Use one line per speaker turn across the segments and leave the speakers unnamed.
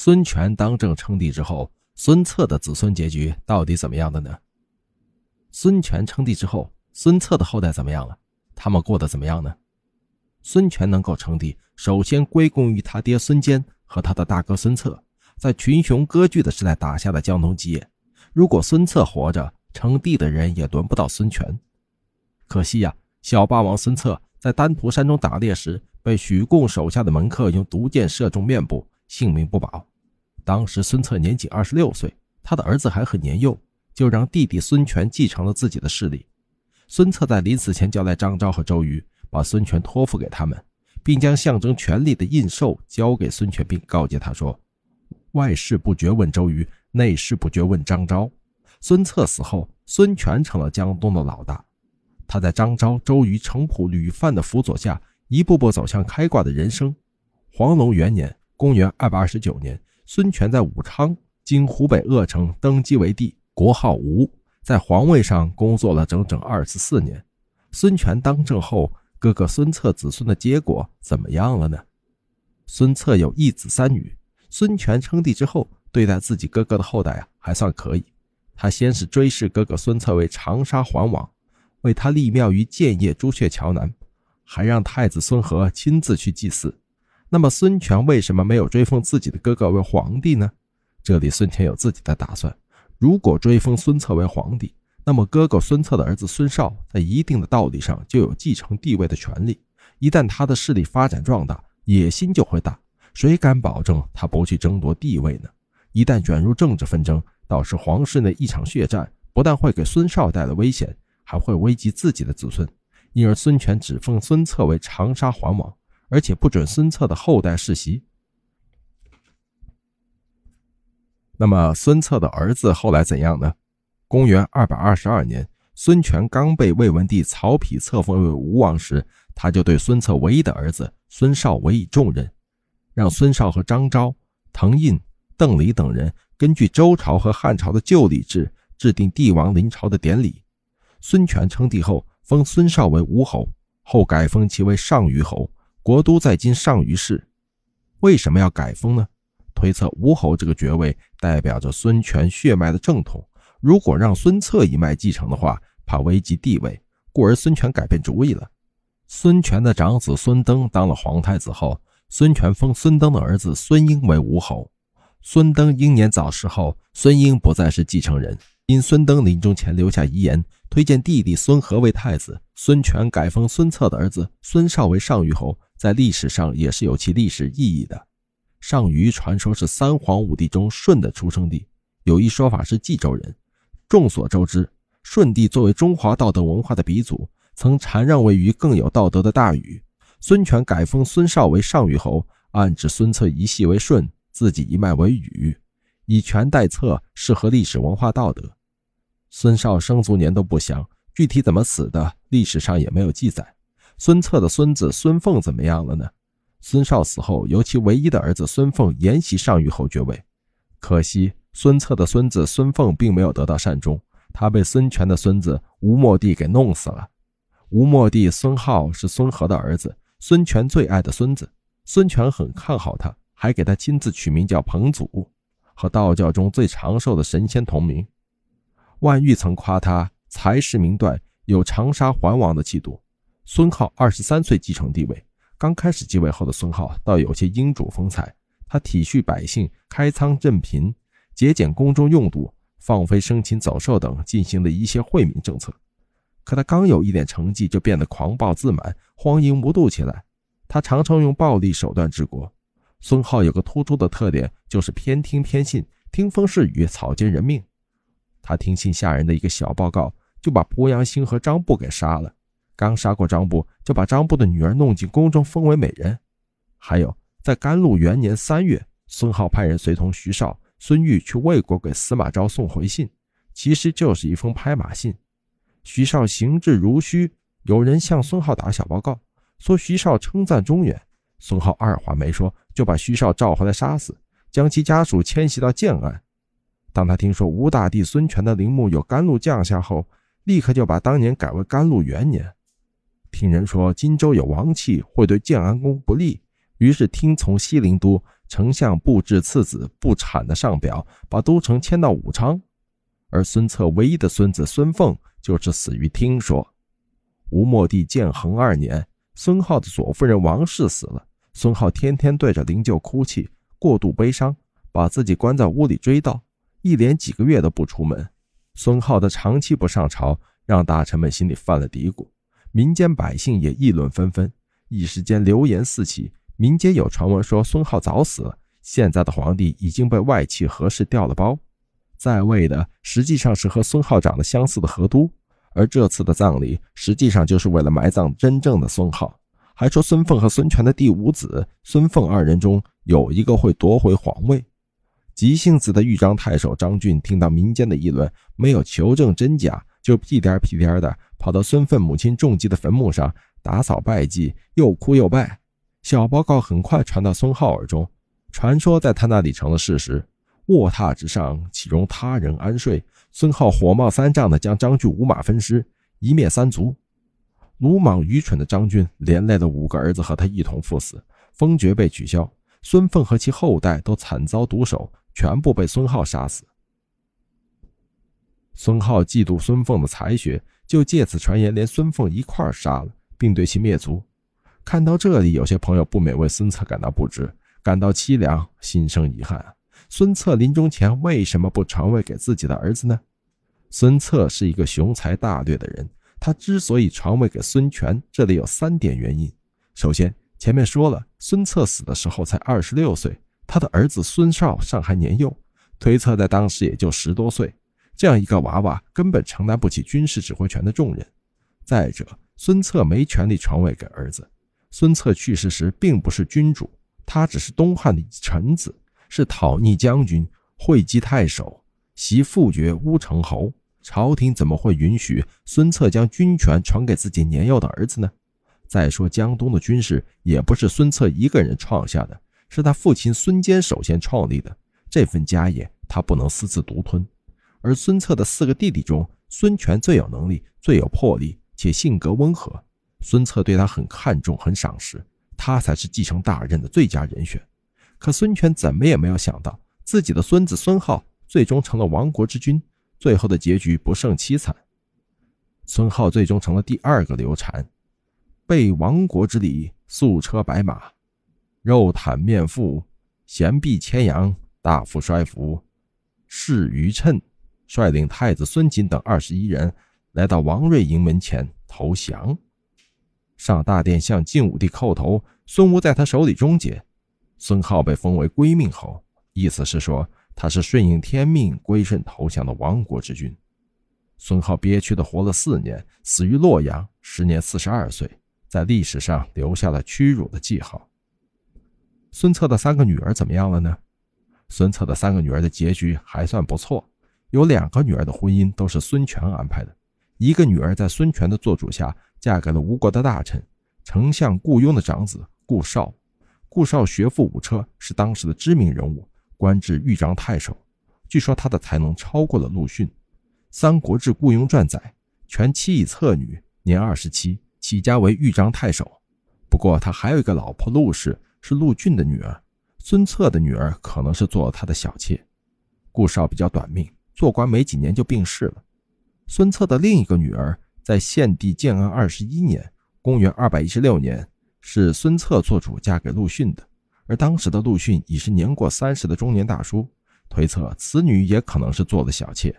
孙权当政称帝之后，孙策的子孙结局到底怎么样的呢？孙权称帝之后，孙策的后代怎么样了？他们过得怎么样呢？孙权能够称帝，首先归功于他爹孙坚和他的大哥孙策在群雄割据的时代打下的江东基业。如果孙策活着，称帝的人也轮不到孙权。可惜呀，小霸王孙策在丹徒山中打猎时，被许贡手下的门客用毒箭射中面部。性命不保。当时孙策年仅二十六岁，他的儿子还很年幼，就让弟弟孙权继承了自己的势力。孙策在临死前交代张昭和周瑜，把孙权托付给他们，并将象征权力的印绶交给孙权，并告诫他说：“外事不决问周瑜，内事不决问张昭。”孙策死后，孙权成了江东的老大。他在张昭、周瑜、程普、吕范的辅佐下，一步步走向开挂的人生。黄龙元年。公元二百二十九年，孙权在武昌（今湖北鄂城）登基为帝，国号吴，在皇位上工作了整整二十四年。孙权当政后，哥哥孙策子孙的结果怎么样了呢？孙策有一子三女。孙权称帝之后，对待自己哥哥的后代啊，还算可以。他先是追谥哥哥孙策为长沙桓王，为他立庙于建业朱雀桥南，还让太子孙和亲自去祭祀。那么孙权为什么没有追封自己的哥哥为皇帝呢？这里孙权有自己的打算。如果追封孙策为皇帝，那么哥哥孙策的儿子孙绍在一定的道理上就有继承帝位的权利。一旦他的势力发展壮大，野心就会大。谁敢保证他不去争夺帝位呢？一旦卷入政治纷争，导致皇室内一场血战，不但会给孙绍带来危险，还会危及自己的子孙。因而孙权只封孙策为长沙桓王。而且不准孙策的后代世袭。那么孙策的儿子后来怎样呢？公元二百二十二年，孙权刚被魏文帝曹丕册封为吴王时，他就对孙策唯一的儿子孙绍委以重任，让孙绍和张昭、滕胤、邓黎等人根据周朝和汉朝的旧礼制制定帝王临朝的典礼。孙权称帝后，封孙绍为吴侯，后改封其为上虞侯。国都在今上虞市，为什么要改封呢？推测吴侯这个爵位代表着孙权血脉的正统，如果让孙策一脉继承的话，怕危及地位，故而孙权改变主意了。孙权的长子孙登当了皇太子后，孙权封孙登的儿子孙婴为吴侯。孙登英年早逝后，孙婴不再是继承人，因孙登临终前留下遗言，推荐弟弟孙和为太子。孙权改封孙策的儿子孙绍为上虞侯。在历史上也是有其历史意义的。上虞传说是三皇五帝中舜的出生地，有一说法是冀州人。众所周知，舜帝作为中华道德文化的鼻祖，曾禅让位于更有道德的大禹。孙权改封孙绍为上虞侯，暗指孙策一系为舜，自己一脉为禹，以权代策，适合历史文化道德。孙绍生卒年都不详，具体怎么死的，历史上也没有记载。孙策的孙子孙凤怎么样了呢？孙绍死后，由其唯一的儿子孙凤沿袭上虞侯爵位。可惜孙策的孙子孙凤并没有得到善终，他被孙权的孙子吴莫帝给弄死了。吴莫帝孙浩是孙和的儿子，孙权最爱的孙子。孙权很看好他，还给他亲自取名叫彭祖，和道教中最长寿的神仙同名。万玉曾夸他才识名断，有长沙桓王的气度。孙浩二十三岁继承帝位，刚开始继位后的孙浩倒有些英主风采。他体恤百姓，开仓赈贫，节俭宫中用度，放飞生禽走兽等，进行了一些惠民政策。可他刚有一点成绩，就变得狂暴自满，荒淫无度起来。他常常用暴力手段治国。孙浩有个突出的特点，就是偏听偏信，听风是雨，草菅人命。他听信下人的一个小报告，就把濮阳兴和张布给杀了。刚杀过张布，就把张布的女儿弄进宫中，封为美人。还有，在甘露元年三月，孙浩派人随同徐绍、孙玉去魏国给司马昭送回信，其实就是一封拍马信。徐绍行至如虚，有人向孙浩打小报告，说徐绍称赞中原。孙浩二话没说，就把徐绍召回来杀死，将其家属迁徙到建安。当他听说吴大帝孙权的陵墓有甘露降下后，立刻就把当年改为甘露元年。听人说荆州有王气，会对建安宫不利，于是听从西陵都丞相布置次子不产的上表，把都城迁到武昌。而孙策唯一的孙子孙凤就是死于听说。吴末帝建恒二年，孙浩的左夫人王氏死了，孙浩天天对着灵柩哭泣，过度悲伤，把自己关在屋里追悼，一连几个月都不出门。孙浩的长期不上朝，让大臣们心里犯了嘀咕，民间百姓也议论纷纷，一时间流言四起。民间有传闻说孙浩早死了，现在的皇帝已经被外戚何氏调了包，在位的实际上是和孙浩长得相似的何都，而这次的葬礼实际上就是为了埋葬真正的孙浩。还说孙凤和孙权的第五子孙凤二人中有一个会夺回皇位。急性子的豫章太守张俊听到民间的议论，没有求证真假，就屁颠屁颠的跑到孙凤母亲重疾的坟墓上打扫拜祭，又哭又拜。小报告很快传到孙浩耳中，传说在他那里成了事实。卧榻之上，岂容他人安睡？孙浩火冒三丈的将张俊五马分尸，一灭三族。鲁莽愚蠢的张俊连累了五个儿子和他一同赴死，封爵被取消，孙凤和其后代都惨遭毒手，全部被孙浩杀死。孙浩嫉妒孙凤的才学，就借此传言连孙凤一块杀了，并对其灭族。看到这里，有些朋友不免为孙策感到不值，感到凄凉，心生遗憾。孙策临终前为什么不传位给自己的儿子呢？孙策是一个雄才大略的人，他之所以传位给孙权，这里有三点原因。首先，前面说了，孙策死的时候才二十六岁，他的儿子孙绍尚还年幼，推测在当时也就十多岁，这样一个娃娃根本承担不起军事指挥权的重任。再者，孙策没权利传位给儿子。孙策去世时并不是君主，他只是东汉的臣子，是讨逆将军、会稽太守，袭父爵乌程侯。朝廷怎么会允许孙策将军权传给自己年幼的儿子呢？再说江东的军事也不是孙策一个人创下的，是他父亲孙坚首先创立的，这份家业他不能私自独吞。而孙策的四个弟弟中，孙权最有能力、最有魄力，且性格温和。孙策对他很看重，很赏识，他才是继承大任的最佳人选。可孙权怎么也没有想到，自己的孙子孙浩最终成了亡国之君，最后的结局不胜凄惨。孙浩最终成了第二个刘禅，备亡国之礼，素车白马，肉袒面腹，衔璧牵羊，大夫衰服，侍于称，率领太子孙瑾等二十一人来到王睿营门前投降。上大殿向晋武帝叩头，孙吴在他手里终结。孙浩被封为归命侯，意思是说他是顺应天命、归顺投降的亡国之君。孙浩憋屈的活了四年，死于洛阳，时年四十二岁，在历史上留下了屈辱的记号。孙策的三个女儿怎么样了呢？孙策的三个女儿的结局还算不错，有两个女儿的婚姻都是孙权安排的，一个女儿在孙权的做主下。嫁给了吴国的大臣，丞相顾雍的长子顾绍。顾绍学富五车，是当时的知名人物，官至豫章太守。据说他的才能超过了陆逊。《三国志·顾雍传》载，权妻以侧女，年二十七，起家为豫章太守。不过他还有一个老婆陆氏，是陆逊的女儿。孙策的女儿可能是做了他的小妾。顾绍比较短命，做官没几年就病逝了。孙策的另一个女儿。在献帝建安二十一年（公元216年），是孙策做主嫁给陆逊的。而当时的陆逊已是年过三十的中年大叔，推测此女也可能是做了小妾。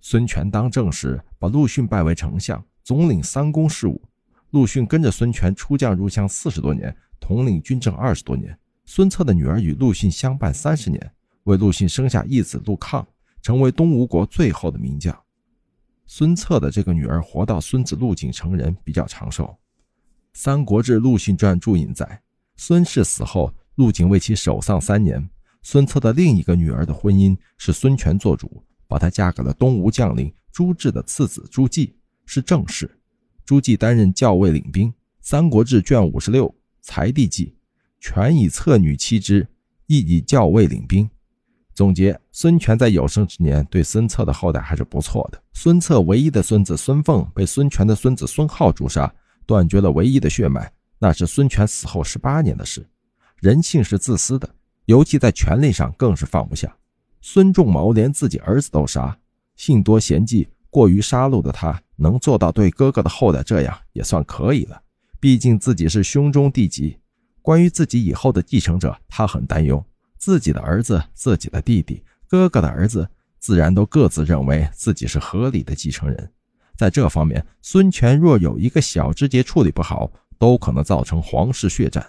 孙权当政时，把陆逊拜为丞相，总领三公事务。陆逊跟着孙权出将入相四十多年，统领军政二十多年。孙策的女儿与陆逊相伴三十年，为陆逊生下一子陆抗，成为东吴国最后的名将。孙策的这个女儿活到孙子陆景成人，比较长寿。《三国志·陆逊传》注引载，孙氏死后，陆景为其守丧三年。孙策的另一个女儿的婚姻是孙权做主，把她嫁给了东吴将领朱治的次子朱季，是正室。朱季担任校尉领兵。《三国志》卷五十六《才弟记》，权以侧女妻之，亦以校尉领兵。总结：孙权在有生之年对孙策的后代还是不错的。孙策唯一的孙子孙凤被孙权的孙子孙浩诛杀，断绝了唯一的血脉，那是孙权死后十八年的事。人性是自私的，尤其在权力上更是放不下。孙仲谋连自己儿子都杀，性多嫌忌、过于杀戮的他，能做到对哥哥的后代这样，也算可以了。毕竟自己是兄中弟及，关于自己以后的继承者，他很担忧。自己的儿子、自己的弟弟、哥哥的儿子，自然都各自认为自己是合理的继承人。在这方面，孙权若有一个小枝节处理不好，都可能造成皇室血战。